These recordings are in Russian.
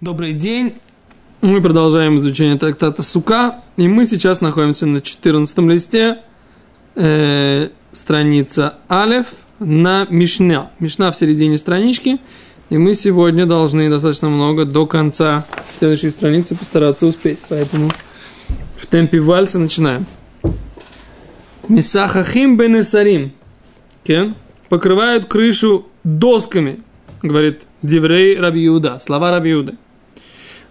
Добрый день. Мы продолжаем изучение трактата Сука. И мы сейчас находимся на 14 листе, э, страница Алев, на Мишня. Мишна в середине странички. И мы сегодня должны достаточно много до конца следующей страницы постараться успеть. Поэтому в темпе вальса начинаем. Мисахахим бенесарим. Покрывают крышу досками, говорит Диврей Раби Иуда, слова Раби Иуды. Вы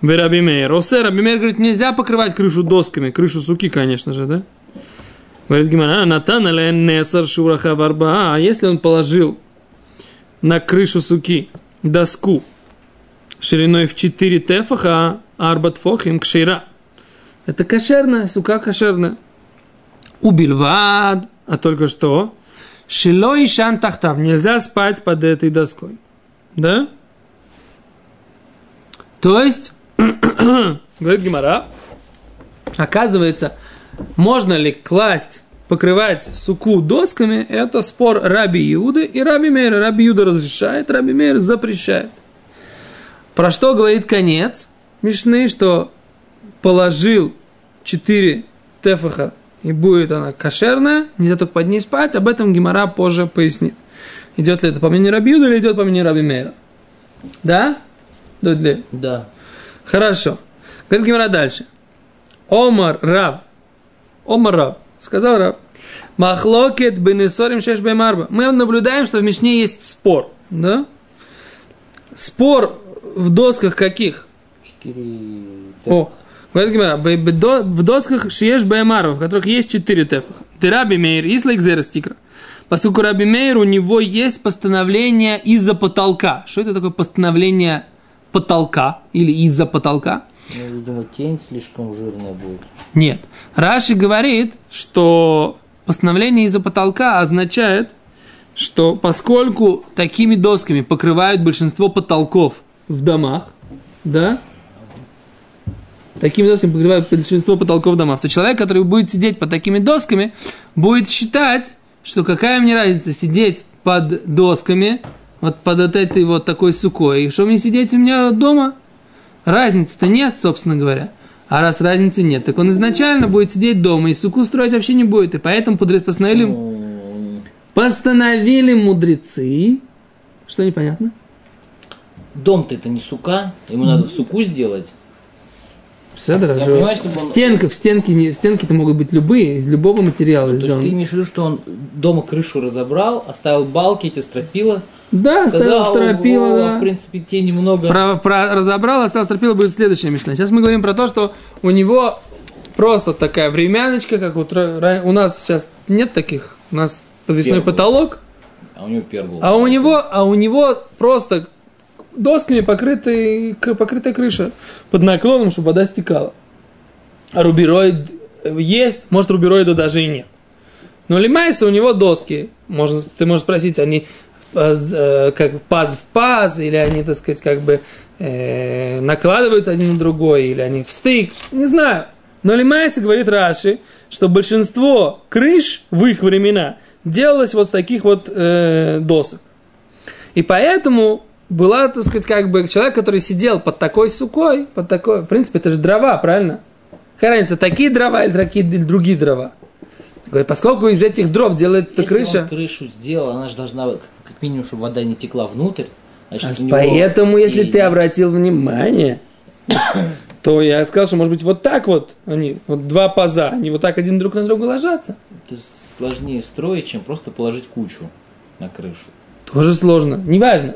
Раби Мейер. Осе, Раби говорит, нельзя покрывать крышу досками, крышу суки, конечно же, да? Говорит Гимара, Натан несар шураха варба. А если он положил на крышу суки доску шириной в 4 тефаха, арбат фохим кшира. Это кошерная, сука кошерная. Убильвад, а только что, шило и шан тахтав, нельзя спать под этой доской. Да? То есть, говорит Гимара, оказывается, можно ли класть, покрывать суку досками, это спор Раби Иуды и Раби Мейра. Раби Иуда разрешает, Раби Мейр запрещает. Про что говорит конец Мишны, что положил 4 тефаха и будет она кошерная, нельзя только под ней спать, об этом Гимара позже пояснит. Идет ли это по мнению Раби Иуда или идет по мнению Раби Мейра? Да? Дудли? Да. Хорошо. Говорит Гимара дальше. Омар Рав. Омар Рав. Сказал Рав. Махлокет бенесорим шеш бемарба. Мы наблюдаем, что в Мишне есть спор. Да? Спор в досках каких? Четыре... О, говорит Гимара, в досках шиеш бемарба, в которых есть четыре тефаха. Ты Раби Мейр, Ислайк Зерастикра. Поскольку Раби Мейр, у него есть постановление из-за потолка. Что это такое постановление потолка или из-за потолка. Я видимо, тень слишком жирная будет. Нет. Раши говорит, что постановление из-за потолка означает, что поскольку такими досками покрывают большинство потолков в домах, да, такими досками покрывают большинство потолков в домах, то человек, который будет сидеть под такими досками, будет считать, что какая мне разница сидеть под досками, вот под этой вот такой сукой. Что мне сидеть у меня дома? Разницы-то нет, собственно говоря. А раз разницы нет, так он изначально будет сидеть дома и суку строить вообще не будет. И поэтому постановили, постановили мудрецы. Что непонятно? Дом-то это не сука, ему надо суку сделать. Все, Я понимаю, чтобы он... Стенка, в стенке, в стенке-то могут быть любые, из любого материала То есть ты имеешь в виду, что он дома крышу разобрал, оставил балки, эти стропила, да, сказал, стропила, да. В принципе, те немного... Про, про разобрал, оставил стропила, будет следующая мечта. Сейчас мы говорим про то, что у него просто такая времяночка, как вот у нас сейчас нет таких, у нас подвесной потолок. А у него пер был. А у него, а у него просто досками покрытый, покрытая крыша под наклоном, чтобы вода стекала. А рубероид есть, может рубероида даже и нет. Но лимайса у него доски, можно, ты можешь спросить, они э, как паз в паз, или они, так сказать, как бы э, накладываются один на другой, или они в стык, не знаю. Но Лимайса говорит Раши, что большинство крыш в их времена делалось вот с таких вот э, досок. И поэтому была, так сказать, как бы человек, который сидел под такой сукой, под такой, в принципе, это же дрова, правильно? Какая разница, такие дрова или такие или другие дрова? Говорит, поскольку из этих дров делается Если крыша... Он крышу сделал, она же должна, как минимум, чтобы вода не текла внутрь. Значит, а поэтому, если ты обратил внимание, то я сказал, что, может быть, вот так вот они, вот два паза, они вот так один друг на друга ложатся. Это сложнее строить, чем просто положить кучу на крышу. Тоже сложно. Неважно.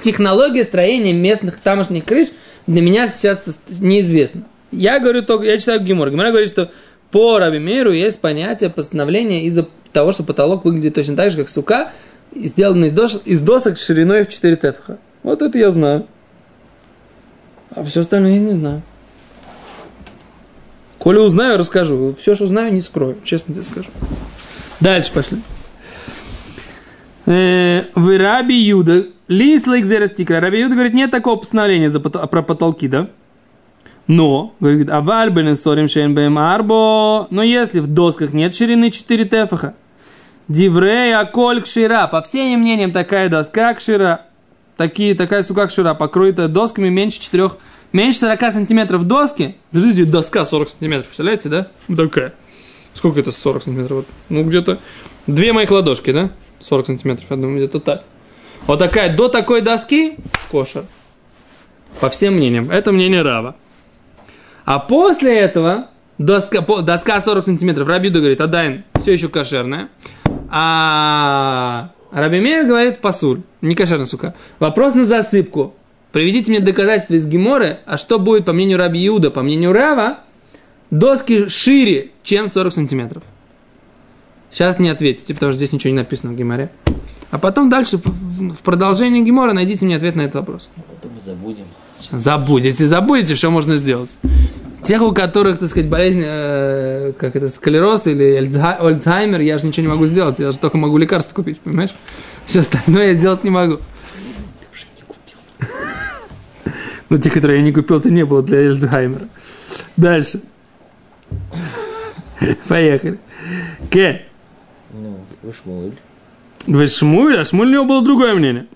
Технология строения местных тамошних крыш для меня сейчас неизвестна. Я говорю только, я читаю Гимор. Гимор говорит, что по Рабимиру есть понятие постановления из-за того, что потолок выглядит точно так же, как сука, сделанный из, дос, из досок шириной в 4 тефха. Вот это я знаю. А все остальное я не знаю. Коли узнаю, расскажу. Все, что знаю, не скрою. Честно тебе скажу. Дальше пошли. Э, в Раби Юда, Лис Лейкзерастикра, Раби Юда говорит, нет такого постановления за, про потолки, да? Но, говорит, аваль бенесорим шейн бэм арбо, но если в досках нет ширины 4 тефаха, диврей аколь кшира, по всем мнениям такая доска кшира, такие, такая сука кшира, покрытая досками меньше 4, меньше 40 сантиметров доски. Видите, доска 40 сантиметров, представляете, да? Вот такая. Сколько это 40 сантиметров? Ну, где-то две моих ладошки, да? 40 сантиметров, я думаю, где-то так. Вот такая, до такой доски кошер. По всем мнениям. Это мнение Рава. А после этого доска, доска 40 сантиметров. Рабиду говорит, Адайн все еще кошерная. А Раби Мейер говорит, пасуль. Не кошерная, сука. Вопрос на засыпку. Приведите мне доказательства из Геморы, а что будет, по мнению Раби Иуда, по мнению Рава, доски шире, чем 40 сантиметров. Сейчас не ответите, потому что здесь ничего не написано в Геморе. А потом дальше, в продолжении Гемора, найдите мне ответ на этот вопрос. Потом мы забудем. Забудете, забудете, что можно сделать. Тех, у которых, так сказать, болезнь, э, как это, склероз или Альцгеймер, я же ничего не могу сделать, я же только могу лекарства купить, понимаешь? Все остальное я сделать не могу. Ну, те, которые я не купил, то не было для Альцгеймера. Дальше. Поехали. Ке. Говорит Шмуэль, а Шмуэль у него было другое мнение.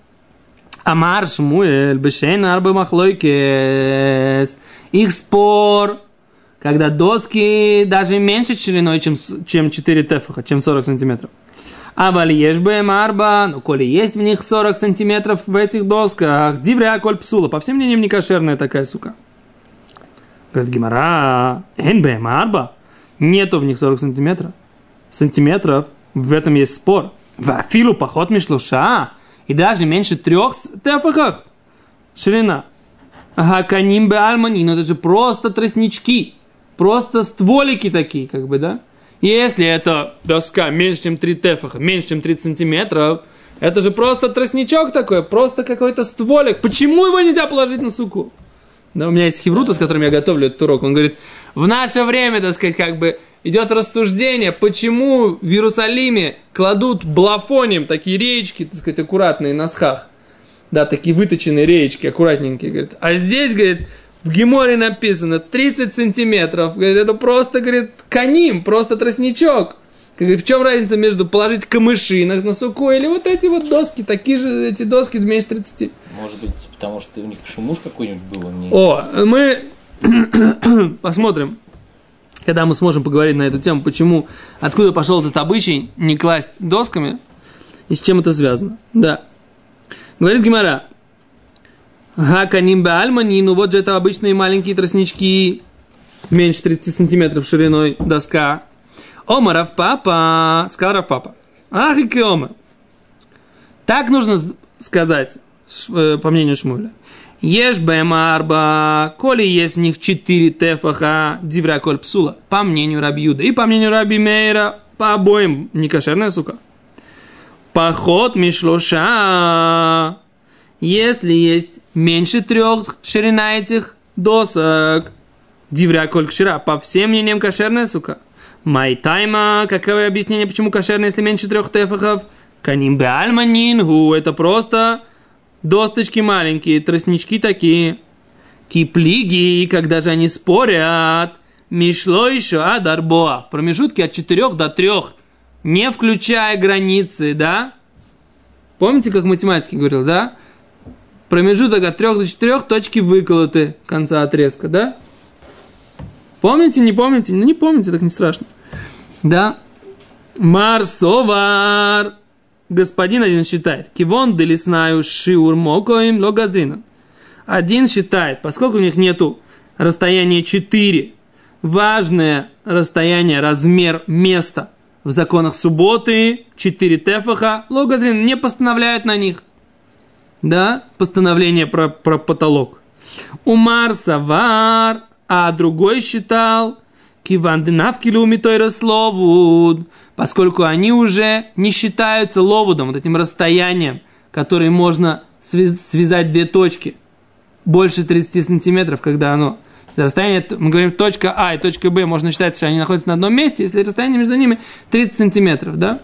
Амар Шмуэль, Бешейн Арбы Махлойкес. Их спор, когда доски даже меньше шириной, чем, чем 4 тефаха, чем 40 сантиметров. А вальеш бэм арба, ну, коли есть в них 40 сантиметров в этих досках, дивря коль псула, по всем мнениям, не кошерная такая сука. Говорит Гимара, эн бэм арба, нету в них 40 сантиметров. Сантиметров, в этом есть спор. Вафилу поход мишлуша, и даже меньше трех тефахах ширина. Ага, каним бе альмани, ну это же просто тростнички, просто стволики такие, как бы, да? Если эта доска меньше, чем 3 тефаха, меньше, чем 30 сантиметров, это же просто тростничок такой, просто какой-то стволик. Почему его нельзя положить на суку? Да, у меня есть хеврута, с которым я готовлю этот урок. Он говорит, в наше время, так сказать, как бы идет рассуждение, почему в Иерусалиме кладут блафоним такие реечки, так сказать, аккуратные на схах. Да, такие выточенные реечки, аккуратненькие, говорит. А здесь, говорит, в Геморе написано 30 сантиметров. Говорит, это просто, говорит, каним, просто тростничок. Говорит, в чем разница между положить камыши на, на суку или вот эти вот доски, такие же эти доски меньше 30. Может быть, потому что у них шумуш какой-нибудь был, а не... О, мы посмотрим, когда мы сможем поговорить на эту тему, почему, откуда пошел этот обычай не класть досками и с чем это связано. Да. Говорит Гимара. Хаканим альмани, ну вот же это обычные маленькие тростнички, меньше 30 сантиметров шириной доска. Омаров папа, сказал Рав папа. Ах и омар. Так нужно сказать, э, по мнению Шмуля. Ешь бэмарба, коли есть в них четыре тефаха, дивра коль псула, по мнению Раби Юда. И по мнению Раби Мейра, по обоим, не кошерная сука. Поход мишлоша, если есть меньше трех ширина этих досок, дивря коль кшира, по всем мнениям кошерная сука. Майтайма, какое объяснение, почему кошерная, если меньше трех тефахов? Каним альманингу, это просто досточки маленькие, тростнички такие. Киплиги, когда же они спорят, мишло еще адарбоа, в промежутке от 4 до 3, не включая границы, да? Помните, как математики говорил, да? Промежуток от 3 до 4 точки выколоты конца отрезка, да? Помните, не помните? Ну, не помните, так не страшно. Да. Марсовар. Господин один считает. Кивон делиснаю шиур мокоим логазринан. Один считает, поскольку у них нету расстояния 4, важное расстояние, размер места в законах субботы, 4 тефаха, логазрин не постановляют на них. Да, постановление про, про потолок. Умар Савар, а другой считал, Кивандинавкилу митойра словуд, поскольку они уже не считаются ловудом, вот этим расстоянием, которое можно связ- связать две точки больше 30 сантиметров, когда оно расстояние, мы говорим, точка А и точка Б, можно считать, что они находятся на одном месте, если расстояние между ними 30 сантиметров, да?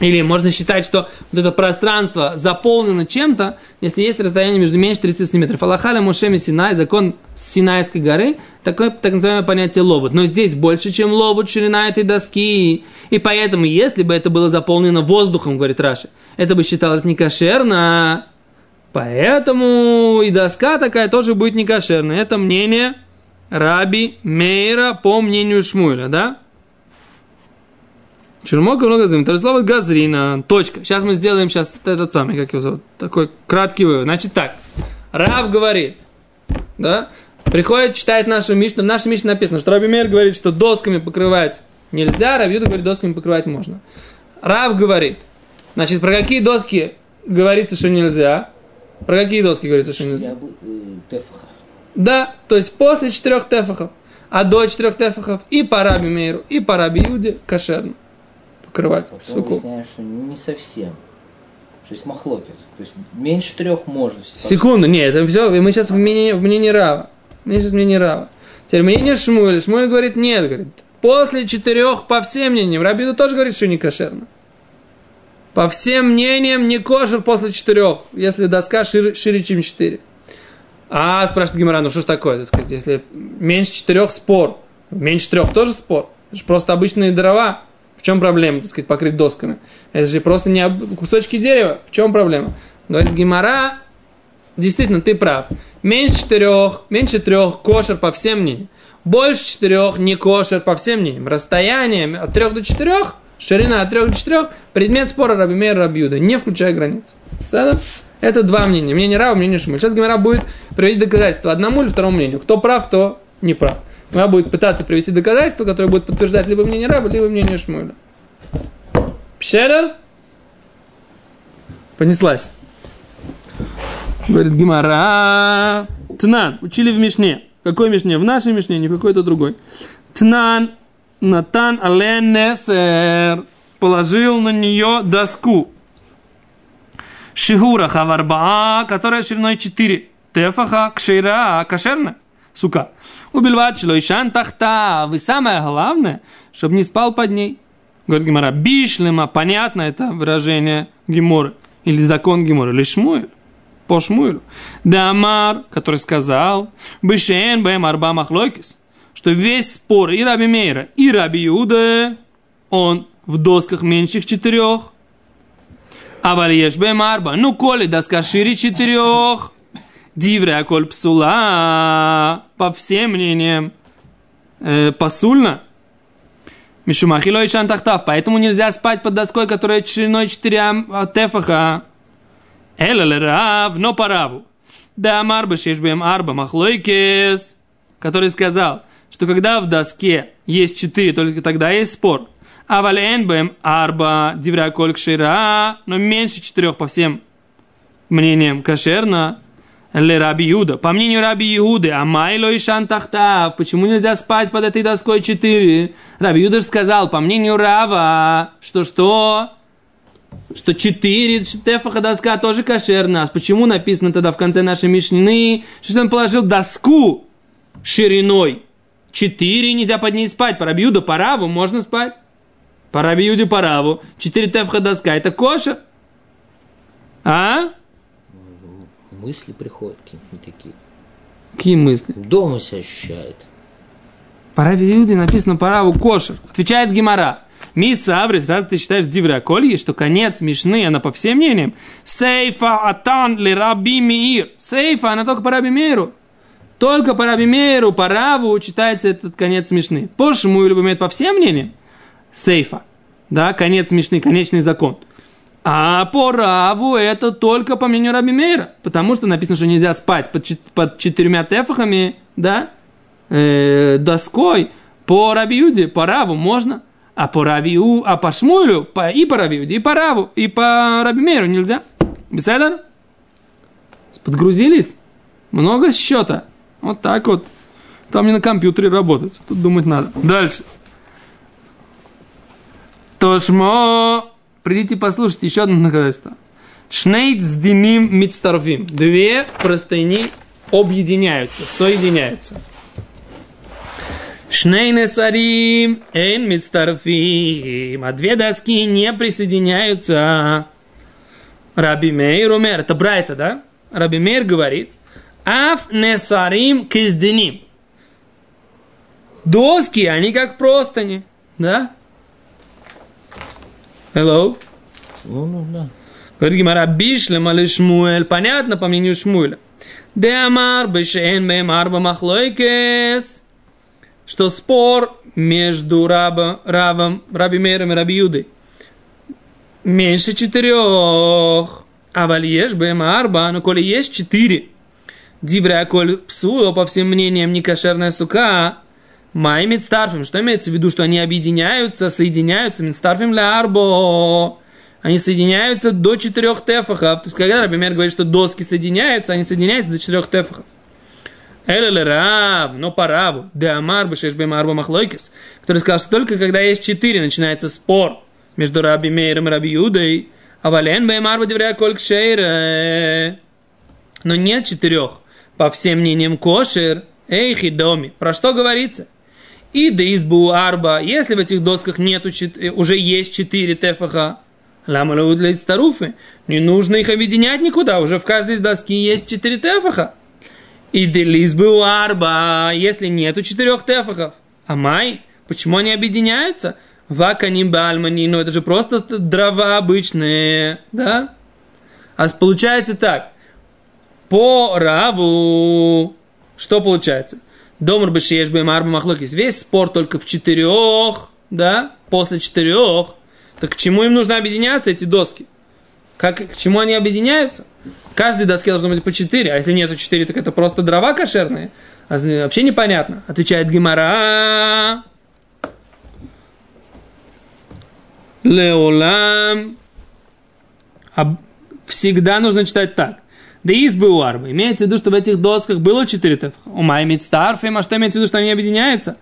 Или можно считать, что вот это пространство заполнено чем-то, если есть расстояние между меньше 30 сантиметров. Аллахаля Мушеми Синай, закон Синайской горы, такое так называемое понятие ловут. Но здесь больше, чем ловут ширина этой доски. И поэтому, если бы это было заполнено воздухом, говорит Раши, это бы считалось некошерно. Поэтому и доска такая тоже будет не кошерная. Это мнение Раби Мейра по мнению Шмуэля, да? Чермока много зовут. Это слово газрина. Точка. Сейчас мы сделаем сейчас этот самый, как его зовут. Такой краткий вывод. Значит так. Рав говорит, да, приходит, читает нашу Мишну. В нашей Мишне написано, что Раби Мейр говорит, что досками покрывать нельзя, Раби Юда говорит, досками покрывать можно. Рав говорит, значит, про какие доски говорится, что нельзя? Про какие доски говорится, что нельзя? Э, Тефаха. Да, то есть после четырех тефахов, а до четырех тефахов и по Раби Мейру, и по Раби Юде кошерно покрывать Потом суку. выясняем, что не совсем. То есть махлокис. То есть меньше трех можно. Секунду, нет, это все, мы сейчас в мнении, в мнении Рава. Мы сейчас в мнении Рава. Теперь мнение Шмуэля. Шмуэль говорит, нет, говорит, после четырех по всем мнениям. Рабиду тоже говорит, что не кошерно. По всем мнениям не кошер после четырех, если доска шире, шире чем четыре. А, спрашивает Гимара, ну что ж такое, так сказать, если меньше четырех спор, меньше трех тоже спор, это же просто обычные дрова, в чем проблема, так сказать, покрыть досками? Это же просто не об- кусочки дерева, в чем проблема? Говорит Гимара, действительно, ты прав. Меньше четырех, меньше трех кошер по всем мнениям. Больше четырех не кошер по всем мнениям. Расстояние от трех до четырех, ширина от трех до четырех, предмет спора Раби Мейр Рабиуда, не включая границу. Понятно? Это два мнения. Мнение Рава, мнение Шмуль. Сейчас Гимара будет приводить доказательства одному или второму мнению. Кто прав, кто не прав. Гимара будет пытаться привести доказательства, которые будут подтверждать либо мнение Рава, либо мнение Шмуля. Пшерер? Понеслась. Говорит Гимара. Тнан. Учили в Мишне. Какой Мишне? В нашей Мишне, не в какой-то другой. Тнан. Натан Аленесер. Положил на нее доску. Шигура хаварбаа, которая шириной 4. Тефаха кшира кошерна. Сука. Убивать шлойшан тахта. Вы самое главное, чтобы не спал под ней. Говорит Гимара, бишлема, понятно это выражение Гиморы. Или закон Гиморы. Или Шмуэль. По Шмуэлю. Дамар, который сказал, бешен бэм арба махлойкис, что весь спор и Раби Мейра, и Раби Иуда, он в досках меньших четырех. А вальеш бэм арба, ну коли доска шире четырех, дивре аколь псула, по всем мнениям, э, посульно, Мишумахило и шантахтав, поэтому нельзя спать под доской, которая шириной 4 тефаха. Эла рав, но по раву. Да амар бешешбем арба махлойкес, который сказал, что когда в доске есть 4, только тогда есть спор. А вален бэм арба дивра коль кшира, но меньше четырех по всем мнениям кошерно. Ле Раби Иуда. По мнению Раби Иуды, а Майло и Шантахтав, почему нельзя спать под этой доской 4? Раби Иуда сказал, по мнению Рава, что что? Что 4 тефаха доска тоже кошерна. Почему написано тогда в конце нашей Мишнины, что он положил доску шириной 4, нельзя под ней спать. По Раби Иуду, по Раву можно спать. По Раби Иуде, по Раву. 4 тефаха доска, это кошер. А? Мысли приходят какие-нибудь такие. Какие мысли? Дома себя ощущает. По Раби Иуде написано по Раву кошер. Отвечает Гимара. Мисса Абрис, раз ты считаешь Диври Акольи, что конец Мишны, она по всем мнениям. Сейфа атан ли Раби Мир. Сейфа, она только по Раби Миру. Только по Раби Миру, по Раву читается этот конец Мишны. По Шмуилю имеет по всем мнениям. Сейфа. Да, конец Мишны, конечный закон. А по Раву это только по мнению Раби Мейра. Потому что написано, что нельзя спать под, под четырьмя тефахами, да, э, доской. По Раби Юде, по Раву можно. А по Равию, а по Шмулю, по, и по Раби Юде, и по Раву, и по Раби Мейру нельзя. Беседа? Подгрузились? Много счета. Вот так вот. Там не на компьютере работать. Тут думать надо. Дальше. Тошмо. Придите послушайте еще одно наказательство. Шнейт с диним мицтарфим. Две простыни объединяются, соединяются. Шнейне сарим эйн мицтарфим. А две доски не присоединяются. Раби Мейр умер. Это Брайта, да? Раби Мейр говорит. Аф несарим киздиним. Доски, они как простыни. Да? Hello? Ну, ну, да. Говорит Гимара, бишлем али Шмуэль. Понятно, по мнению Шмуэля. Де амар бешен бем арба махлойкес. Что спор между раба, рабом, раби Мером и раби Юдой меньше четырех. А вальеш бем арба, но коли есть четыре. Дивря коль псу, по всем мнениям, не кошерная сука, Май мидстарфим. Что имеется в виду, что они объединяются, соединяются? Мидстарфим ля арбо. Они соединяются до четырех тефахов. То есть, когда, например, говорит, что доски соединяются, они соединяются до четырех тефахов. Эле раб, но по рабу, де амар бешеш бемарба махлойкис, который сказал, что только когда есть четыре, начинается спор между раби Мейром и раби Юдой, а вален бемарба девря кольк шейре. Но нет четырех. По всем мнениям кошер, эй, хидоми. Про что говорится? И да избу арба, если в этих досках нету, уже есть четыре тефаха, ламалу для старуфы, не нужно их объединять никуда, уже в каждой из доски есть четыре тефаха. И делизбу арба, если нету четырех тефахов. А май, почему они объединяются? Ваканим бальмани, ну это же просто дрова обычные, да? А получается так, по раву, что получается? Домр бешеш бы марба махлокис. Весь спор только в четырех, да, после четырех. Так к чему им нужно объединяться, эти доски? Как, к чему они объединяются? Каждой доске должно быть по четыре, а если нету четыре, так это просто дрова кошерные. А вообще непонятно. Отвечает Гимара. Леолам. Всегда нужно читать так. Да избы у арбы. Имеется в виду, что в этих досках было четыре тефха. У май мидстарфим, а что имеется в виду, что они объединяются?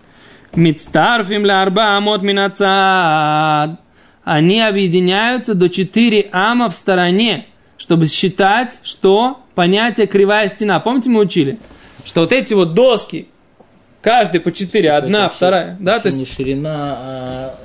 Мидстарфим ля арба амот минацад. Они объединяются до четыре ама в стороне, чтобы считать, что понятие кривая стена. Помните, мы учили? Что вот эти вот доски, каждый по четыре, одна, Это вторая. Да, то не есть ширина а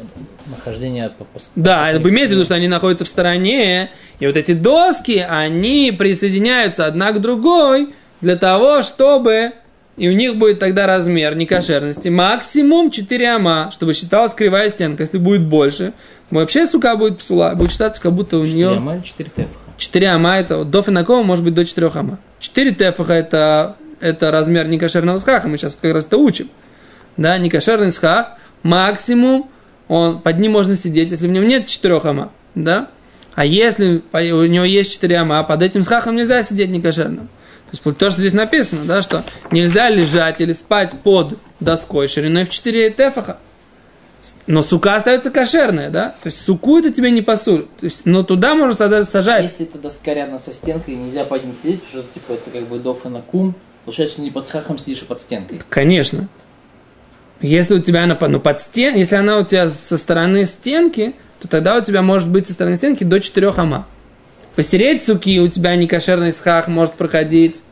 нахождения по, по, Да, это имеется в виду, что они находятся в стороне, и вот эти доски, они присоединяются одна к другой для того, чтобы и у них будет тогда размер некошерности максимум 4 ама, чтобы считалась кривая стенка. Если будет больше, вообще сука будет псула, будет считаться, как будто у 4 нее... ама или 4 тефха? 4 ама это вот, до финакова может быть до 4 ама. 4 тефаха это, это размер некошерного схаха, мы сейчас как раз это учим. Да, некошерный схах, максимум, он, под ним можно сидеть, если в нем нет 4 ама. Да? А если у него есть 4 ама, а под этим схахом нельзя сидеть некошерным. То есть то, что здесь написано, да, что нельзя лежать или спать под доской шириной в 4 тефаха. Но сука остается кошерная, да? То есть суку это тебе не пасуль. То есть, но туда можно сажать. Если это доска рядом со стенкой, нельзя под ней сидеть, потому что типа это как бы доф и на кум. Получается, не под схахом сидишь, а под стенкой. Конечно. Если у тебя она ну, под стен, если она у тебя со стороны стенки, то тогда у тебя может быть со стороны стенки до 4 ама. Посереть суки у тебя некошерный схах может проходить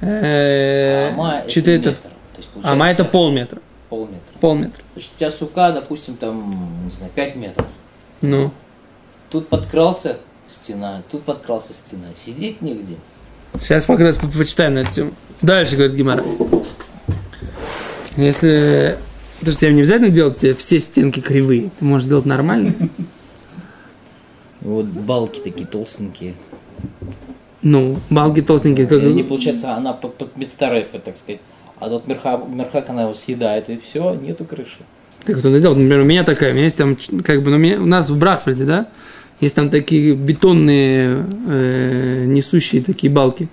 э, ама это 4 метр. теф- То есть, Ама это полметра. полметра. Полметра. То есть у тебя сука, допустим, там, не знаю, 5 метров. Ну. Тут подкрался стена, тут подкрался стена. Сидеть негде. Сейчас как раз по- почитаем на эту тему. Дальше, говорит Гимара. Если... То есть тебе не обязательно делать тебе все стенки кривые. Ты можешь сделать нормально. Вот балки такие толстенькие. Ну, балки толстенькие. Как... Они, получается, она под, под медстарефа, так сказать. А тут мерхак, мерхак она его съедает, и все, нету крыши. Так кто-то делает. Например, у меня такая, у меня есть там, как бы, ну, у, меня- у нас в Брахфельде, да, есть там такие бетонные э, несущие такие балки.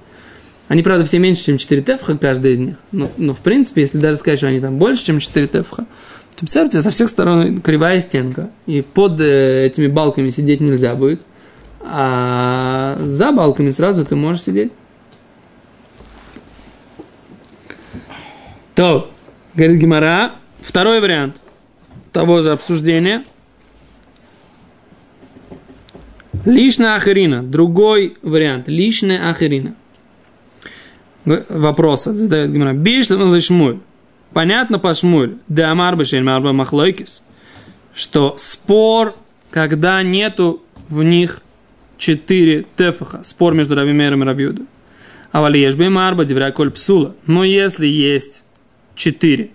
Они, правда, все меньше, чем 4 тефха, каждая из них. Но, но, в принципе, если даже сказать, что они там больше, чем 4 тефха, то представьте, со всех сторон кривая стенка. И под э, этими балками сидеть нельзя будет. А за балками сразу ты можешь сидеть. То, говорит Гимара, второй вариант того же обсуждения. Лишная ахерина. Другой вариант. Лишная ахерина. В- Вопрос задает Гимара. Бишлам шмуль. Понятно по шмуль. Да амар марба махлойкис. Что спор, когда нету в них четыре тефаха. Спор между Равимером и Рабиудом. А валиеш марба девря коль псула. Но если есть четыре,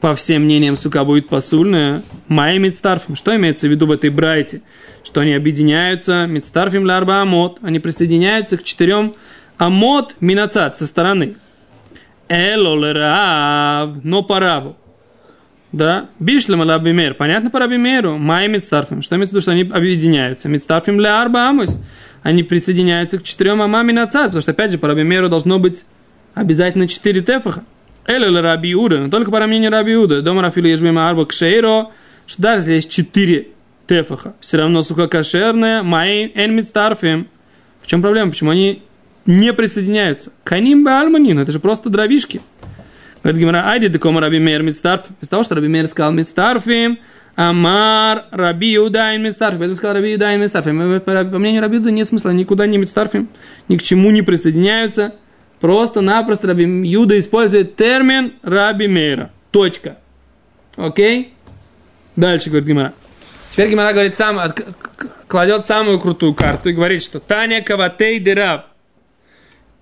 по всем мнениям, сука, будет посульная. Майя мидстарфим. Что имеется в виду в этой брайте? Что они объединяются, мидстарфим ларба амот, они присоединяются к четырем амот минацат со стороны. Элолерав, но по раву. Да, бишлем лабимер. Понятно по рабимеру. Майя мидстарфим. Что имеется в виду, что они объединяются? Мидстарфим ля арба амус. Они присоединяются к четырем амами нацат, потому что, опять же, по рабимеру должно быть обязательно четыре тефаха. Эле Раби Иуда, но только по мнению Раби Иуда. Дома Рафила Ежбима Арба Кшейро, что даже если есть четыре тефаха, все равно сука кошерная, май эн старфим. В чем проблема? Почему они не присоединяются? Каним Альманин, это же просто дровишки. Говорит Гимара, איידי דקאמר רבי מאיר מצטרף. Из того, что Раби Мейр сказал מצטרפים, אמר רבי יהודה אין מצטרפים. Поэтому сказал Раби Иуда אין מצטרפים. По мнению Раби Иуда нет смысла никуда не מצטרפים, ни к чему не присоединяются. Просто-напросто Раби Юда использует термин Раби Мейра. Точка. Окей? Дальше говорит Гимара. Теперь Гимара говорит сам, кладет самую крутую карту и говорит, что תניא כוותיה דרב.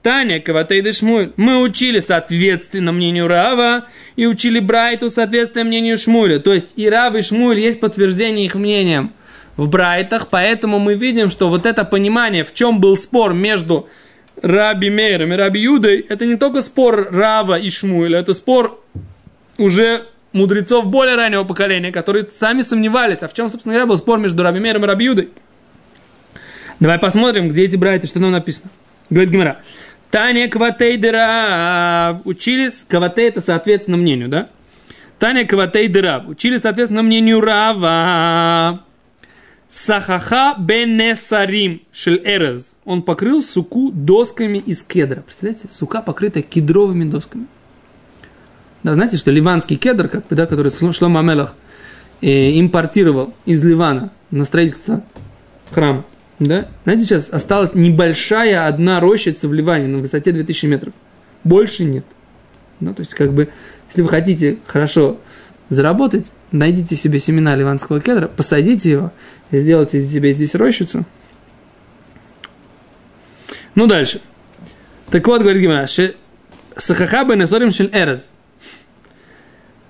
Таня Каватей Дешмуль. Мы учили соответственно мнению Рава и учили Брайту соответственно мнению Шмуля. То есть и Рав, и Шмуль есть подтверждение их мнениям в Брайтах, поэтому мы видим, что вот это понимание, в чем был спор между Раби Мейром и Раби Юдой, это не только спор Рава и Шмуэля, это спор уже мудрецов более раннего поколения, которые сами сомневались, а в чем, собственно говоря, был спор между Раби Мейром и Раби Юдой. Давай посмотрим, где эти братья, что там написано. Говорит Гимара. Таня Кватейдера учили, Кватей это соответственно мнению, да? Таня Кватейдера учили соответственно мнению Рава. Сахаха бенесарим шель эрез. Он покрыл суку досками из кедра. Представляете, сука покрыта кедровыми досками. Да, знаете, что ливанский кедр, как бы, да, который Шлома Амелах э, импортировал из Ливана на строительство храма. Да? Знаете, сейчас осталась небольшая одна рощица в Ливане на высоте 2000 метров. Больше нет. Да, то есть, как бы, если вы хотите хорошо заработать, найдите себе семена ливанского кедра, посадите его сделайте себе здесь рощицу. Ну, дальше. Так вот, говорит Гимара, Сахахаба Несорим Шель Эрез.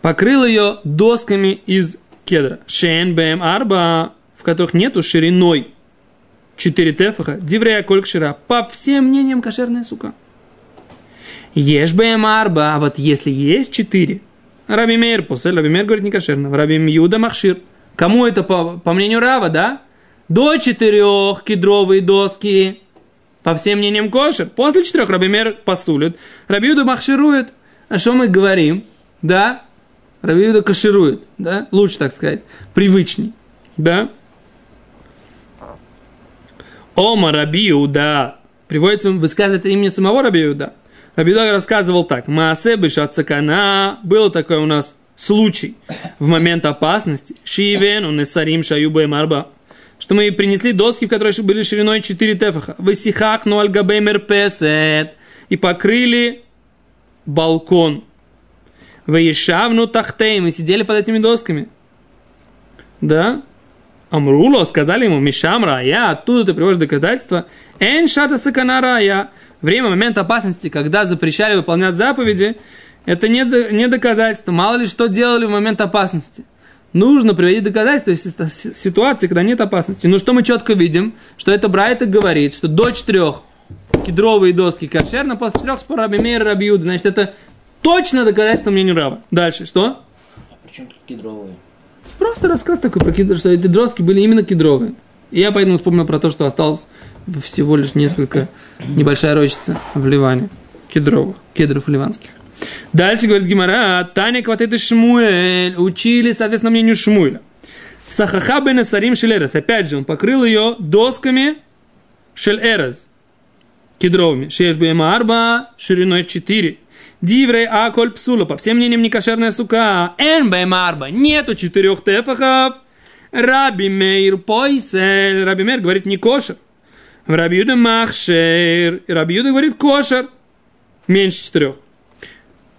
Покрыл ее досками из кедра. Шен Бэм Арба, в которых нету шириной 4 тефаха. Диврея Колькшира. По всем мнениям кошерная сука. Ешь Бэм Арба, а вот если есть 4, Раби Мейр, после Раби Мейр говорит не кошерно. Раби Мьюда Махшир. Кому это по, по мнению Рава, да? До четырех кедровые доски. По всем мнениям кошер. После четырех Рабимер посулит. Рабиуда махширует. А что мы говорим? Да? Рабиуда каширует. Да? Лучше так сказать. Привычней. Да? Ома Рабиуда. Приводится высказывает имя самого Рабиуда. Рабиуда рассказывал так. Маасе бешат Было такое у нас случай в момент опасности, шиевен, он несарим шаюба марба, что мы принесли доски, в которых были шириной 4 тефаха, высихах ну альгабеймер песет, и покрыли балкон. Ваешавну тахтей, мы сидели под этими досками. Да? Амруло, сказали ему, Мишам рая, оттуда ты приводишь доказательства. Эн шата сакана рая. Время, момент опасности, когда запрещали выполнять заповеди, это не, не доказательство. Мало ли что делали в момент опасности. Нужно приводить доказательства в ситуации, когда нет опасности. Но что мы четко видим, что это Брайта говорит, что до четырех кедровые доски кошерно, после четырех спор Раби Мейр Раби Юда. Значит, это точно доказательство мнению Раба. Дальше, что? А почему тут кедровые? Просто рассказ такой про кедр, что эти доски были именно кедровые. И я поэтому вспомнил про то, что осталось всего лишь несколько небольшая рощица в Ливане кедровых, кедров ливанских. Дальше говорит Гимара, Таня Кватеты Шмуэль, учили, соответственно, мнению Шмуэля. Сахаха бен Сарим Шелерес. Опять же, он покрыл ее досками Шелерес, кедровыми. Шеш арба, шириной 4. Диврей аколь псула, по всем мнениям, не кошерная сука. Эн бема арба, нету четырех тефахов. Раби Мейр пойсель. Раби Мейр говорит, не кошер. Раби Юда махшер. Раби Юда говорит, кошер. Меньше четырех.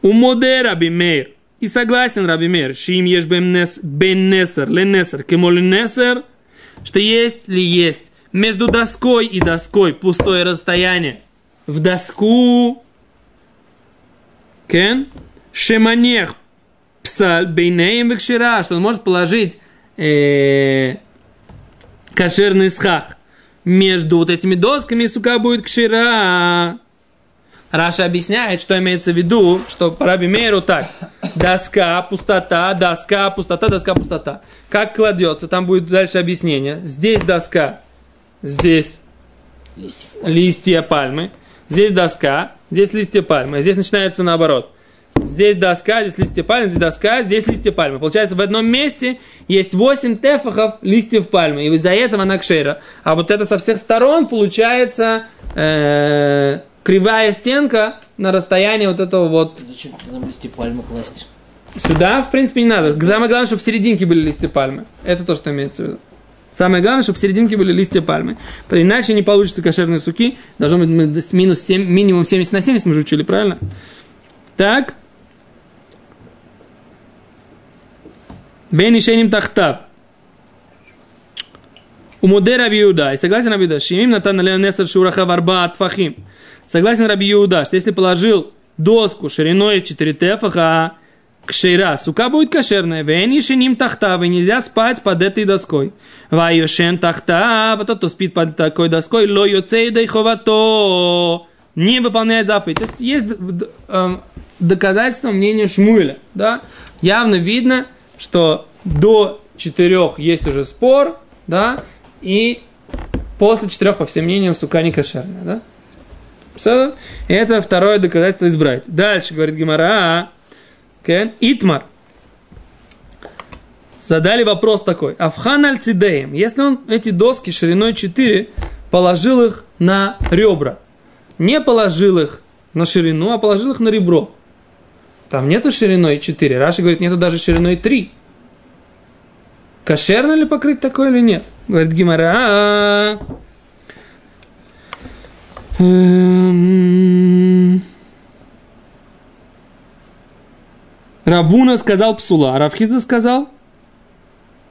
У моде Раби Мейр. И согласен Раби Мейр, шим ешь бен несер, ленесер, кемолинесер, что есть ли есть между доской и доской пустое расстояние. В доску, кен, шеманех, псаль бейнеем векшира, что он может положить э, кошерный схах между вот этими досками, сука будет кшира. Раша объясняет, что имеется в виду, что по Раби Мейру так. Доска, пустота, доска, пустота, доска, пустота. Как кладется, там будет дальше объяснение. Здесь доска, здесь Листья. листья пальмы, здесь доска, здесь листья пальмы. Здесь начинается наоборот. Здесь доска, здесь листья пальмы, здесь доска, здесь листья пальмы. Получается, в одном месте есть 8 тефахов листьев пальмы. И из-за этого она кшера. А вот это со всех сторон получается э, кривая стенка на расстоянии вот этого вот Зачем там листья пальмы класть? Сюда, в принципе, не надо. Самое главное, чтобы в серединке были листья пальмы. Это то, что имеется в виду. Самое главное, чтобы в серединке были листья пальмы. Иначе не получится кошерные суки. Должно быть минус 7, минимум 70 на 70 мы же учили, правильно? Так. Бен Ишеним Тахтаб. У Муде Раби Иуда. И согласен Раби Иуда. Шимим Натан Леонесер Шураха Варба Атфахим. Согласен Раби Иуда, что если положил доску шириной 4 тефаха, кшейра, сука будет кошерная. Вен Ишеним Тахтаб. И нельзя спать под этой доской. Вайошен Тахтаб. А тот, кто спит под такой доской, ло йоцей ховато. Не выполняет заповедь. То есть есть д- эм, доказательство мнения Шмуэля. Да? Явно видно, что до четырех есть уже спор, да, и после четырех, по всем мнениям, сука не кошерная, да. Это второе доказательство избрать. Дальше, говорит Гимара, okay. Итмар. Задали вопрос такой. Афхан аль цидеем. Если он эти доски шириной 4 положил их на ребра, не положил их на ширину, а положил их на ребро, там нету шириной 4. Раша говорит, нету даже шириной 3. Кошерно ли покрыть такое или нет? Говорит Гимара. Равуна сказал псула, а Равхизда сказал?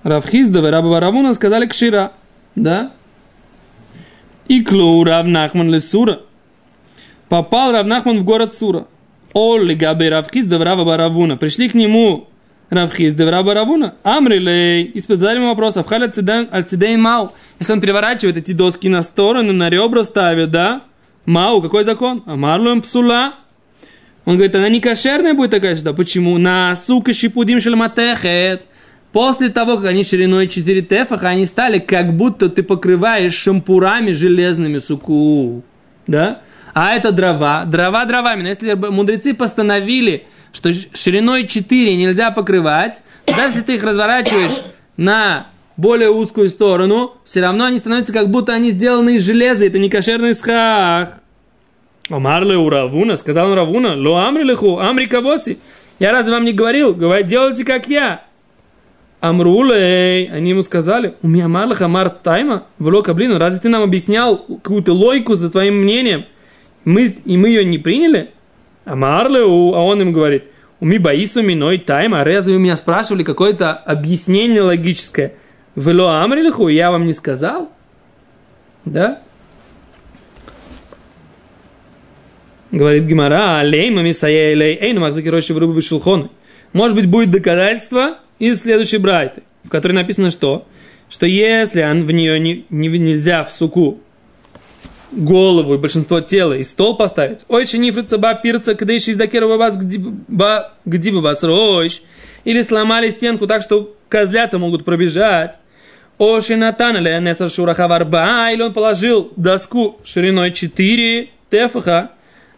Равхизда и Раба Равуна сказали кшира. Да? И клоу Рав Нахман Лесура. Попал Рав Нахман в город Сура. Олли Габе Равхизда в Раба Равуна. Пришли к нему Равхизда в Раба Равуна. Амрилей. И задали ему вопрос. Авхаль ацидей мау. Если он переворачивает эти доски на сторону, на ребра ставит, да? Мау, какой закон? Амарлуем псула. Он говорит, она не кошерная будет такая сюда. Почему? На сука шипудим шельматехет. После того, как они шириной 4 тефаха, они стали как будто ты покрываешь шампурами железными суку. Да? А это дрова. Дрова дровами. Но если мудрецы постановили, что шириной 4 нельзя покрывать, даже если ты их разворачиваешь на более узкую сторону, все равно они становятся как будто они сделаны из железа. Это не кошерный схах. Омарле у Равуна, сказал он Равуна, ло амри леху, амри кавоси. Я разве вам не говорил? Говорит, делайте как я. Амрулей, они ему сказали, у меня марлах амар тайма, в блин, разве ты нам объяснял какую-то логику за твоим мнением, мы, и мы ее не приняли? Амарлеу, а он им говорит, уми боису миной тайма, разве вы меня спрашивали какое-то объяснение логическое? Вело амрилиху, я вам не сказал? Да? Говорит Гимара, алей мамисая элей, эй, намахзакиройши в рыбу шелхоны. Может быть, будет доказательство из следующей брайты, в которой написано что? Что если он, в нее не, не, нельзя в суку голову и большинство тела и стол поставить, ой, шинифрица ба пирца, кдейши из дакерова вас где бы вас рощ, или сломали стенку так, что козлята могут пробежать, о шинатан или несар шурахаварба, или он положил доску шириной 4 тефаха,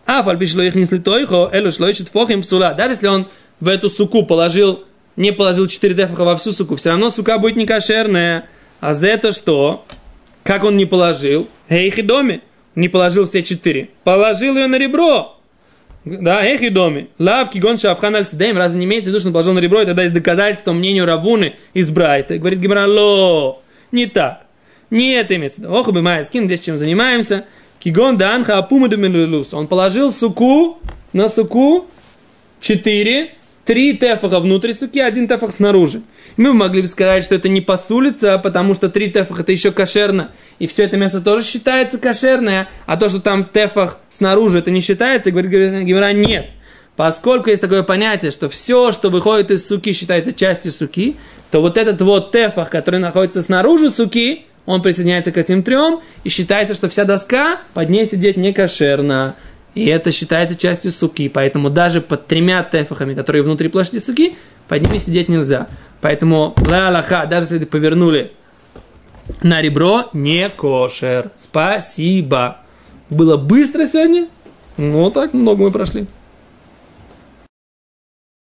а фальбишло их не слитойхо, элу шло ищет фохим псула. Даже если он в эту суку положил, не положил 4 тефаха во всю суку, все равно сука будет не кошерная. А за это что? Как он не положил? Эй, доме. Не положил все четыре. Положил ее на ребро. Да, эх и доме. Лавки гонша авхан альцидеем. Разве не имеется в виду, что он положил на ребро, и тогда есть доказательство мнению Равуны из Брайта. Говорит Гимара, ло, не так. Не это имеется. Ох, бы майя скин, здесь чем занимаемся. Кигон данха апума Он положил суку на суку четыре, три тефаха внутри суки, один тефах снаружи. Мы могли бы сказать, что это не посулится, потому что три тефаха это еще кошерно. И все это место тоже считается кошерное, а то, что там тефах снаружи, это не считается, говорит Гимера, нет. поскольку есть такое понятие, что все, что выходит из суки, считается частью суки, то вот этот вот тефах, который находится снаружи суки, он присоединяется к этим трем, и считается, что вся доска под ней сидеть не кошерно. И это считается частью суки. Поэтому даже под тремя тефахами, которые внутри площади суки, под ними сидеть нельзя. Поэтому ла Аллаха, даже если повернули на ребро, не кошер. Спасибо. Было быстро сегодня. Ну, так много мы прошли.